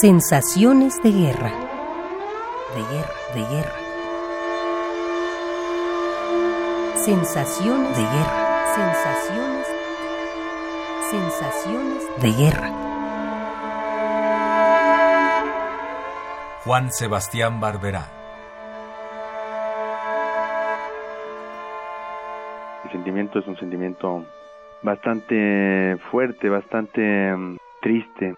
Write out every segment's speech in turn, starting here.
Sensaciones de guerra. De guerra, de guerra. Sensaciones de guerra. Sensaciones. Sensaciones de guerra. Juan Sebastián Barberá. El sentimiento es un sentimiento bastante fuerte, bastante mm, triste.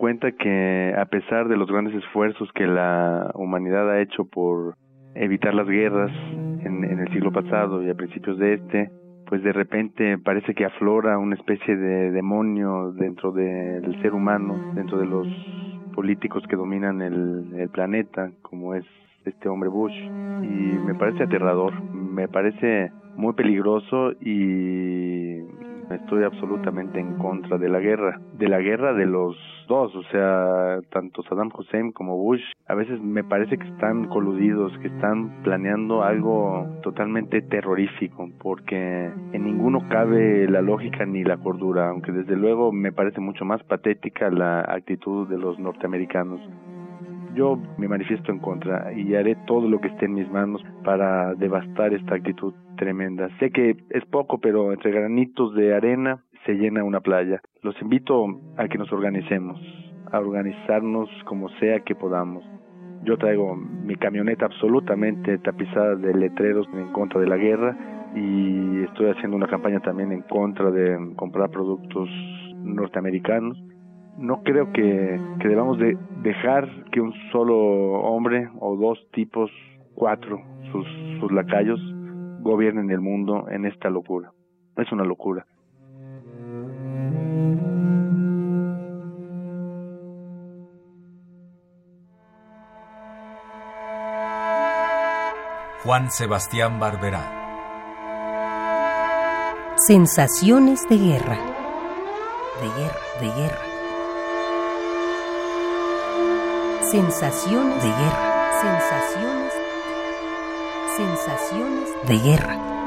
Cuenta que a pesar de los grandes esfuerzos que la humanidad ha hecho por evitar las guerras en, en, el siglo pasado y a principios de este, pues de repente parece que aflora una especie de demonio dentro del ser humano, dentro de los políticos que dominan el, el planeta, como es este hombre Bush. Y me parece aterrador, me parece muy peligroso y estoy absolutamente en contra de la guerra, de la guerra de los dos, o sea, tanto Saddam Hussein como Bush, a veces me parece que están coludidos, que están planeando algo totalmente terrorífico, porque en ninguno cabe la lógica ni la cordura, aunque desde luego me parece mucho más patética la actitud de los norteamericanos. Yo me manifiesto en contra y haré todo lo que esté en mis manos para devastar esta actitud tremenda. Sé que es poco, pero entre granitos de arena se llena una playa. Los invito a que nos organicemos, a organizarnos como sea que podamos. Yo traigo mi camioneta absolutamente tapizada de letreros en contra de la guerra y estoy haciendo una campaña también en contra de comprar productos norteamericanos no creo que, debamos de dejar que un solo hombre o dos tipos, cuatro, sus lacayos, gobiernen el mundo en esta locura. Es una locura. Juan Sebastián Barberá. Sensaciones de guerra. De guerra, de guerra. Sensaciones de guerra. Sensaciones. Sensaciones de guerra.